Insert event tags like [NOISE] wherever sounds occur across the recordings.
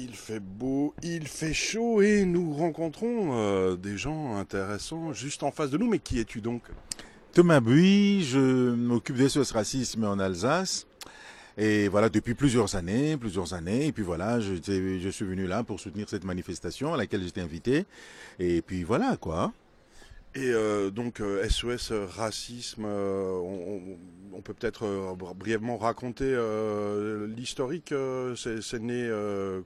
Il fait beau, il fait chaud et nous rencontrons euh, des gens intéressants juste en face de nous. Mais qui es-tu donc? Thomas Bouy, je m'occupe de ce racisme en Alsace. Et voilà, depuis plusieurs années, plusieurs années. Et puis voilà, je, je suis venu là pour soutenir cette manifestation à laquelle j'étais invité. Et puis voilà, quoi. Et euh, donc SOS euh, Racisme, euh, on, on, peut peut-être brièvement raconter l'historique. C'est né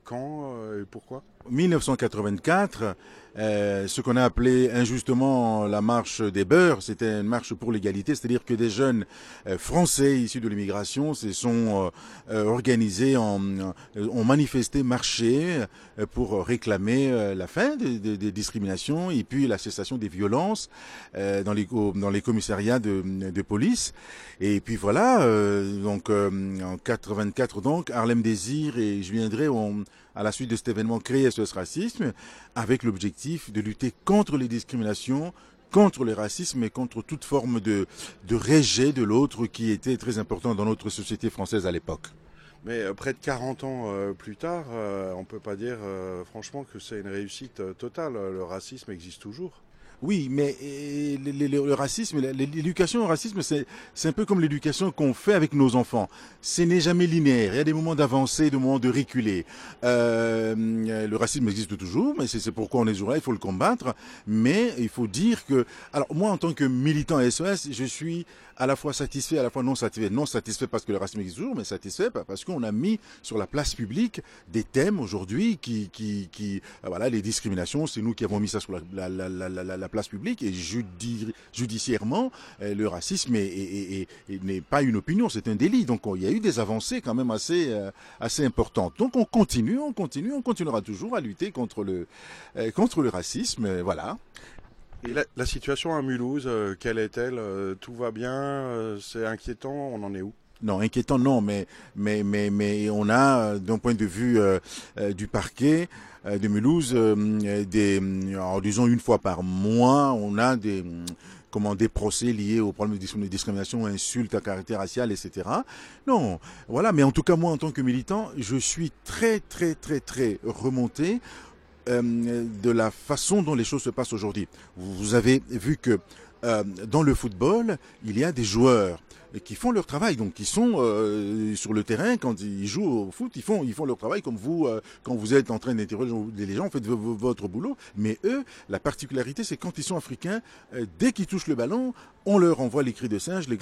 quand et pourquoi? 1984, euh, ce qu'on a appelé injustement la marche des beurs, c'était une marche pour l'égalité, c'est-à-dire que des jeunes euh, français issus de l'immigration se sont euh, organisés, en, ont manifesté, marché pour réclamer la fin des, des, des, discriminations et puis la cessation des violences dans les, dans les commissariats de, de, police. Et puis voilà, donc en 84 donc, Harlem Désir et Julien Drey ont à la suite de cet événement créé ce Racisme avec l'objectif de lutter contre les discriminations, contre le racisme et contre toute forme de, de rejet de l'autre qui était très important dans notre société française à l'époque. Mais euh, près de 40 ans euh, plus tard, euh, on ne peut pas dire franchement que c'est une réussite totale. Le racisme existe toujours. Oui, mais le, racisme, l'éducation au racisme, c'est un peu comme l'éducation qu'on fait avec nos enfants. Ce n'est jamais linéaire. Il y a des moments d'avancer, des moments de reculer. Euh, le racisme existe toujours, mais c'est pourquoi on est toujours là. Il faut le combattre. Mais il faut dire que, alors moi, en tant que militant SOS, je suis à la fois satisfait, à la fois non satisfait. Non satisfait parce que le racisme existe toujours, mais satisfait parce qu'on a mis sur la place publique des thèmes aujourd'hui qui, euh, voilà, les discriminations. C'est nous qui avons mis ça sur la, la, la, la place publique et judiciairement, euh, le racisme n'est pas une opinion, c'est un délit. Donc il y a eu des avancées quand même assez, euh, assez importantes. Donc on continue, on continue, on continuera toujours à lutter contre le, euh, contre le racisme. Voilà. Et la, situation à Mulhouse, quelle est-elle Tout va bien C'est inquiétant On en est où? Non, inquiétant, non, mais, mais, mais, on a, d'un point de vue du parquet, euh, de Mulhouse, euh, des, en disons une fois par mois, on a des comment des procès liés aux problèmes de discrimination, insultes à caractère racial, etc. Non, voilà. Mais en tout cas, moi, en tant que militant, je suis très, très, très, très remonté euh, de la façon dont les choses se passent aujourd'hui. Vous avez vu que euh, dans le football, il y a des joueurs qui font leur travail, donc qui sont euh, sur le terrain quand ils jouent au foot, ils font leur travail comme vous euh, quand vous êtes en train d'interroger les gens, faites votre boulot. Mais eux, la particularité, c'est quand ils sont africains, dès qu'ils touchent le ballon, on leur envoie les cris de singe, les,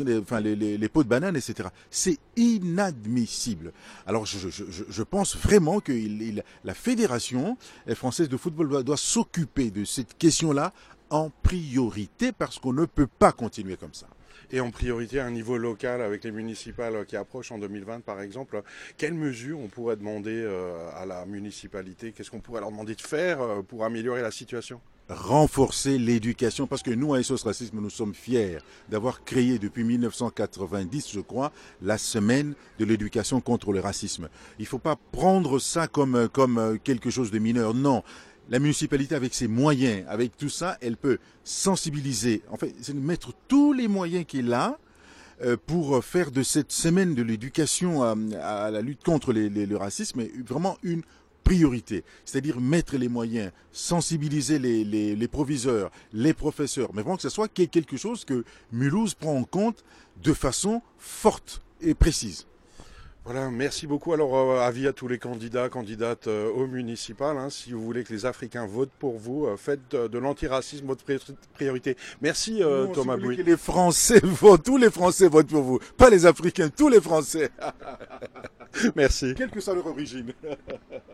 les, pots de banane, etc. C'est inadmissible. Alors je, pense vraiment que la fédération française de football doit s'occuper de cette question-là en priorité parce qu'on ne peut pas continuer comme ça. Et en priorité à un niveau local avec les municipales qui approchent en 2020 par exemple, quelles mesures on pourrait demander euh, à la municipalité? Qu'est-ce qu'on pourrait leur demander de faire euh, pour améliorer la situation? Renforcer l'éducation parce que nous à SOS Racisme nous sommes fiers d'avoir créé depuis 1990 je crois la semaine de l'éducation contre le racisme. Il ne faut pas prendre ça comme comme euh, quelque chose de mineur non la municipalité, avec ses moyens, avec tout ça, elle peut sensibiliser. En fait, mettre tous les moyens qu'elle a euh, pour faire de cette semaine de l'éducation à, la lutte contre le racisme vraiment une priorité. C'est-à-dire mettre les moyens, sensibiliser les, les, proviseurs, les professeurs, mais vraiment que ce soit quelque chose que Mulhouse prend en compte de façon forte et précise. Voilà, merci beaucoup. Alors, euh, avis à tous les candidats, candidates euh, au municipal. Hein, si vous voulez que les Africains votent pour vous, euh, faites de, l'antiracisme votre priorité. Merci Thomas si Que les Français [LAUGHS] votent, tous les Français votent pour vous. Pas les Africains, tous les Français. [LAUGHS] merci. Quelle que soit leur origine. [LAUGHS]